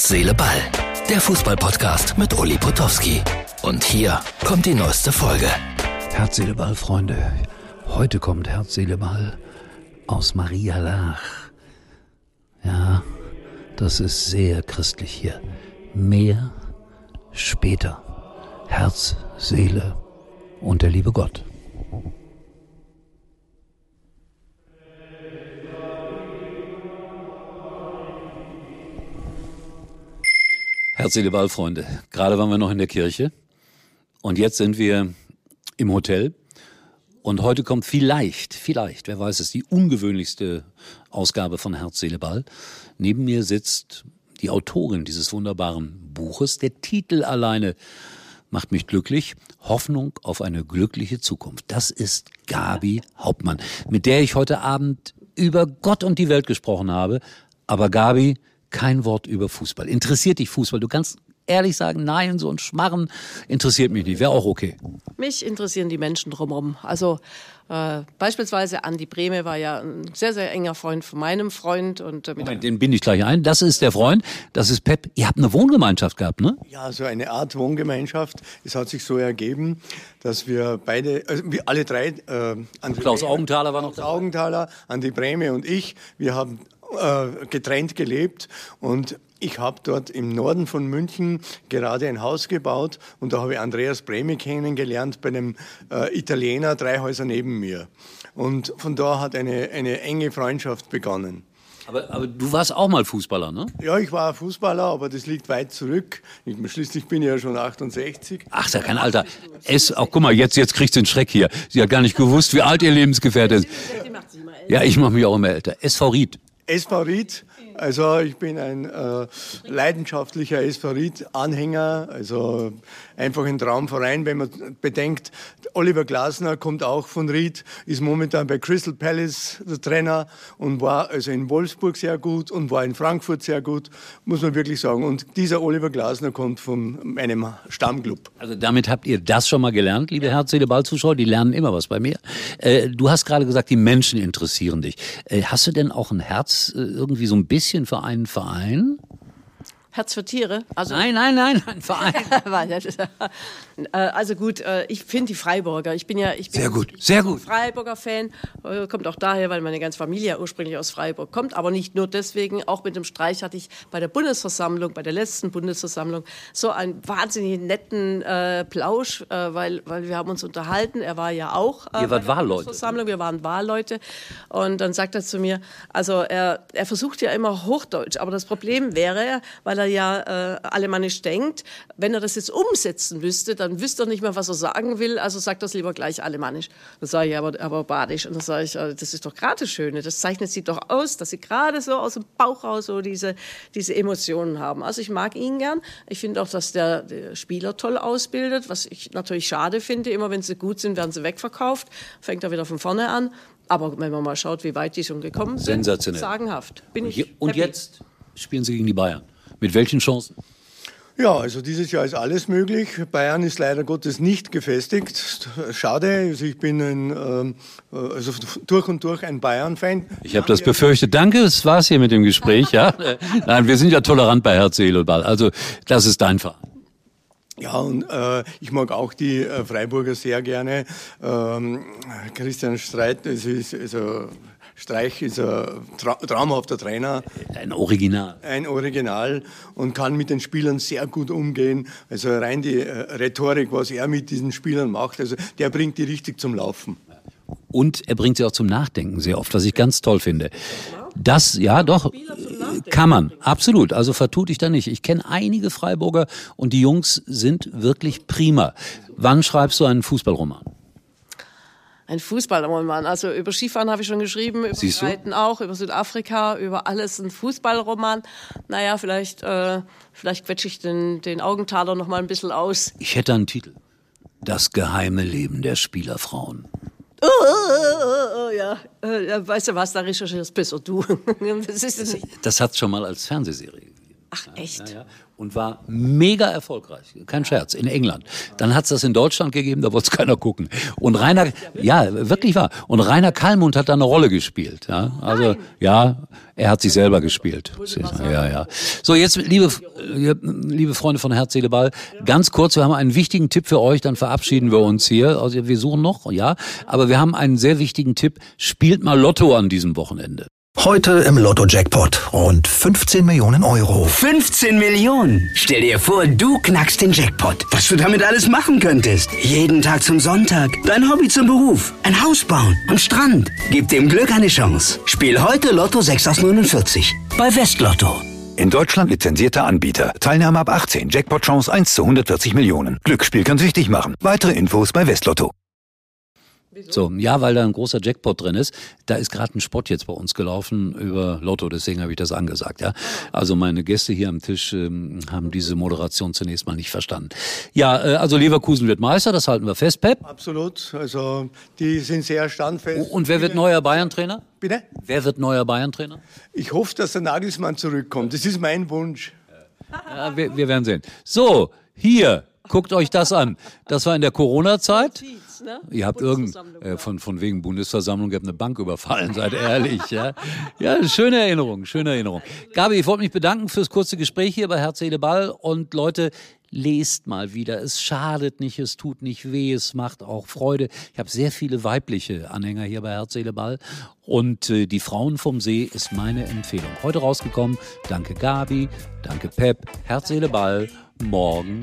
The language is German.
Herz, Seele, Ball. Der Fußballpodcast mit Uli Potowski. Und hier kommt die neueste Folge. Herz, Seele, Ball, Freunde. Heute kommt Herz, Seele, Ball aus Maria Lach. Ja, das ist sehr christlich hier. Mehr später. Herz, Seele und der liebe Gott. Herz, Seele, Ball, Freunde. Gerade waren wir noch in der Kirche und jetzt sind wir im Hotel. Und heute kommt vielleicht, vielleicht, wer weiß es, die ungewöhnlichste Ausgabe von Herz, Ball. Neben mir sitzt die Autorin dieses wunderbaren Buches. Der Titel alleine macht mich glücklich. Hoffnung auf eine glückliche Zukunft. Das ist Gabi Hauptmann, mit der ich heute Abend über Gott und die Welt gesprochen habe. Aber Gabi, kein Wort über Fußball. Interessiert dich Fußball? Du kannst ehrlich sagen, nein, so ein Schmarren interessiert mich nicht. Wäre auch okay. Mich interessieren die Menschen drumherum. Also äh, beispielsweise Andi Brehme war ja ein sehr, sehr enger Freund von meinem Freund. Und, äh, Moment, den bin ich gleich ein. Das ist der Freund, das ist Pep. Ihr habt eine Wohngemeinschaft gehabt, ne? Ja, so eine Art Wohngemeinschaft. Es hat sich so ergeben, dass wir beide, also wir alle drei, äh, Andi Klaus Brehme, Augenthaler war noch Klaus Augenthaler, Andi Brehme und ich, wir haben äh, getrennt gelebt und ich habe dort im Norden von München gerade ein Haus gebaut und da habe ich Andreas Bremi kennengelernt bei einem äh, Italiener, drei Häuser neben mir. Und von da hat eine, eine enge Freundschaft begonnen. Aber, aber, du warst auch mal Fußballer, ne? Ja, ich war Fußballer, aber das liegt weit zurück. Ich, schließlich bin ich ja schon 68. Ach, ist ja kein Alter. Es, auch, guck mal, jetzt, jetzt kriegst du den Schreck hier. Sie hat gar nicht gewusst, wie alt ihr Lebensgefährte ist. Ja, ich mache mich auch immer älter. SV Ried. SV Ried also ich bin ein äh, leidenschaftlicher Esperit-Anhänger, also einfach ein Traumverein, wenn man bedenkt, Oliver Glasner kommt auch von Ried, ist momentan bei Crystal Palace der Trainer und war also in Wolfsburg sehr gut und war in Frankfurt sehr gut, muss man wirklich sagen. Und dieser Oliver Glasner kommt von einem Stammclub. Also damit habt ihr das schon mal gelernt, liebe Herz, Seele, Ballzuschauer, die lernen immer was bei mir. Äh, du hast gerade gesagt, die Menschen interessieren dich. Äh, hast du denn auch ein Herz äh, irgendwie so ein bisschen für einen Verein? Herz für Tiere? Also nein, nein, nein, ein Verein. Äh, also gut, äh, ich finde die Freiburger. Ich bin ja, ich bin sehr gut, sehr gut. Freiburger Fan. Äh, kommt auch daher, weil meine ganze Familie ursprünglich aus Freiburg kommt. Aber nicht nur deswegen. Auch mit dem Streich hatte ich bei der Bundesversammlung, bei der letzten Bundesversammlung, so einen wahnsinnig netten äh, Plausch, äh, weil, weil wir haben uns unterhalten. Er war ja auch. Äh, Ihr wart Wahlleute. Wir waren Wahlleute. Und dann sagt er zu mir, also er, er versucht ja immer Hochdeutsch. Aber das Problem wäre, weil er ja äh, alemannisch denkt, wenn er das jetzt umsetzen wüsste, dann wüsste er nicht mehr, was er sagen will, also sagt er es lieber gleich alemannisch. Dann sage ich aber, aber badisch. Und dann sage ich, äh, das ist doch gerade das Schöne, das zeichnet sie doch aus, dass sie gerade so aus dem Bauch raus so diese, diese Emotionen haben. Also ich mag ihn gern. Ich finde auch, dass der, der Spieler toll ausbildet, was ich natürlich schade finde. Immer wenn sie gut sind, werden sie wegverkauft. Fängt er wieder von vorne an. Aber wenn man mal schaut, wie weit die schon gekommen sind, Sensationell. sagenhaft. Bin ich und happy. jetzt spielen sie gegen die Bayern. Mit welchen Chancen? Ja, also dieses Jahr ist alles möglich. Bayern ist leider Gottes nicht gefestigt. Schade. Also ich bin ein, ähm, also durch und durch ein Bayern-Fan. Ich habe das befürchtet. Danke, das war's hier mit dem Gespräch. Ja, nein, wir sind ja tolerant bei Herz, Seele und Ball. Also das ist dein Verein. Ja, und äh, ich mag auch die äh, Freiburger sehr gerne. Ähm, Christian Streit, das ist also Streich ist ein tra traumhafter Trainer. Ein Original. Ein Original und kann mit den Spielern sehr gut umgehen. Also rein die äh, Rhetorik, was er mit diesen Spielern macht, also der bringt die richtig zum Laufen. Und er bringt sie auch zum Nachdenken sehr oft, was ich ganz toll finde. Das, ja, doch, kann man, absolut. Also vertut dich da nicht. Ich kenne einige Freiburger und die Jungs sind wirklich prima. Wann schreibst du einen Fußballroman? Ein Fußballroman. Also über Skifahren habe ich schon geschrieben, über Siehst Reiten auch, über Südafrika, über alles ein Fußballroman. Naja, vielleicht, äh, vielleicht quetsche ich den, den Augenthaler noch mal ein bisschen aus. Ich hätte einen Titel. Das geheime Leben der Spielerfrauen. Oh, oh, oh, ja. ja, weißt du was, da recherchierst besser du. das, ist das, das hat es schon mal als Fernsehserie. Ach, echt? Ja, ja. Und war mega erfolgreich. Kein Scherz. In England. Dann hat's das in Deutschland gegeben, da wollte es keiner gucken. Und Rainer, ja, wirklich wahr. Und Rainer Kallmund hat da eine Rolle gespielt. Ja, also, ja, er hat sich selber gespielt. Ja, ja. So, jetzt, liebe, äh, liebe Freunde von Herz, Seele, Ball, ganz kurz, wir haben einen wichtigen Tipp für euch, dann verabschieden wir uns hier. Also, wir suchen noch, ja. Aber wir haben einen sehr wichtigen Tipp. Spielt mal Lotto an diesem Wochenende. Heute im Lotto-Jackpot. Rund 15 Millionen Euro. 15 Millionen? Stell dir vor, du knackst den Jackpot. Was du damit alles machen könntest. Jeden Tag zum Sonntag. Dein Hobby zum Beruf. Ein Haus bauen. Am Strand. Gib dem Glück eine Chance. Spiel heute Lotto 6 aus 49. Bei Westlotto. In Deutschland lizenzierter Anbieter. Teilnahme ab 18. Jackpot-Chance 1 zu 140 Millionen. Glücksspiel kann süchtig machen. Weitere Infos bei Westlotto. So, ja, weil da ein großer Jackpot drin ist. Da ist gerade ein Spot jetzt bei uns gelaufen über Lotto, deswegen habe ich das angesagt. Ja, also meine Gäste hier am Tisch ähm, haben diese Moderation zunächst mal nicht verstanden. Ja, äh, also Leverkusen wird Meister, das halten wir fest, Pep. Absolut. Also die sind sehr standfest. Und wer wird neuer Bayern-Trainer? Bitte? Wer wird neuer Bayern-Trainer? Ich hoffe, dass der Nagelsmann zurückkommt. Das ist mein Wunsch. Ja, wir, wir werden sehen. So, hier, guckt euch das an. Das war in der Corona-Zeit. Ne? Ihr habt irgend äh, von von wegen Bundesversammlung, ihr habt eine Bank überfallen, seid ehrlich, ja. Ja, schöne Erinnerung, schöne Erinnerung. Gabi, ich wollte mich bedanken fürs kurze Gespräch hier bei Herz, Seele, Ball und Leute, lest mal wieder. Es schadet nicht, es tut nicht weh, es macht auch Freude. Ich habe sehr viele weibliche Anhänger hier bei Herz, Seele, Ball und äh, die Frauen vom See ist meine Empfehlung. Heute rausgekommen. Danke Gabi, danke Pep, Herz, Seele, Ball. Morgen.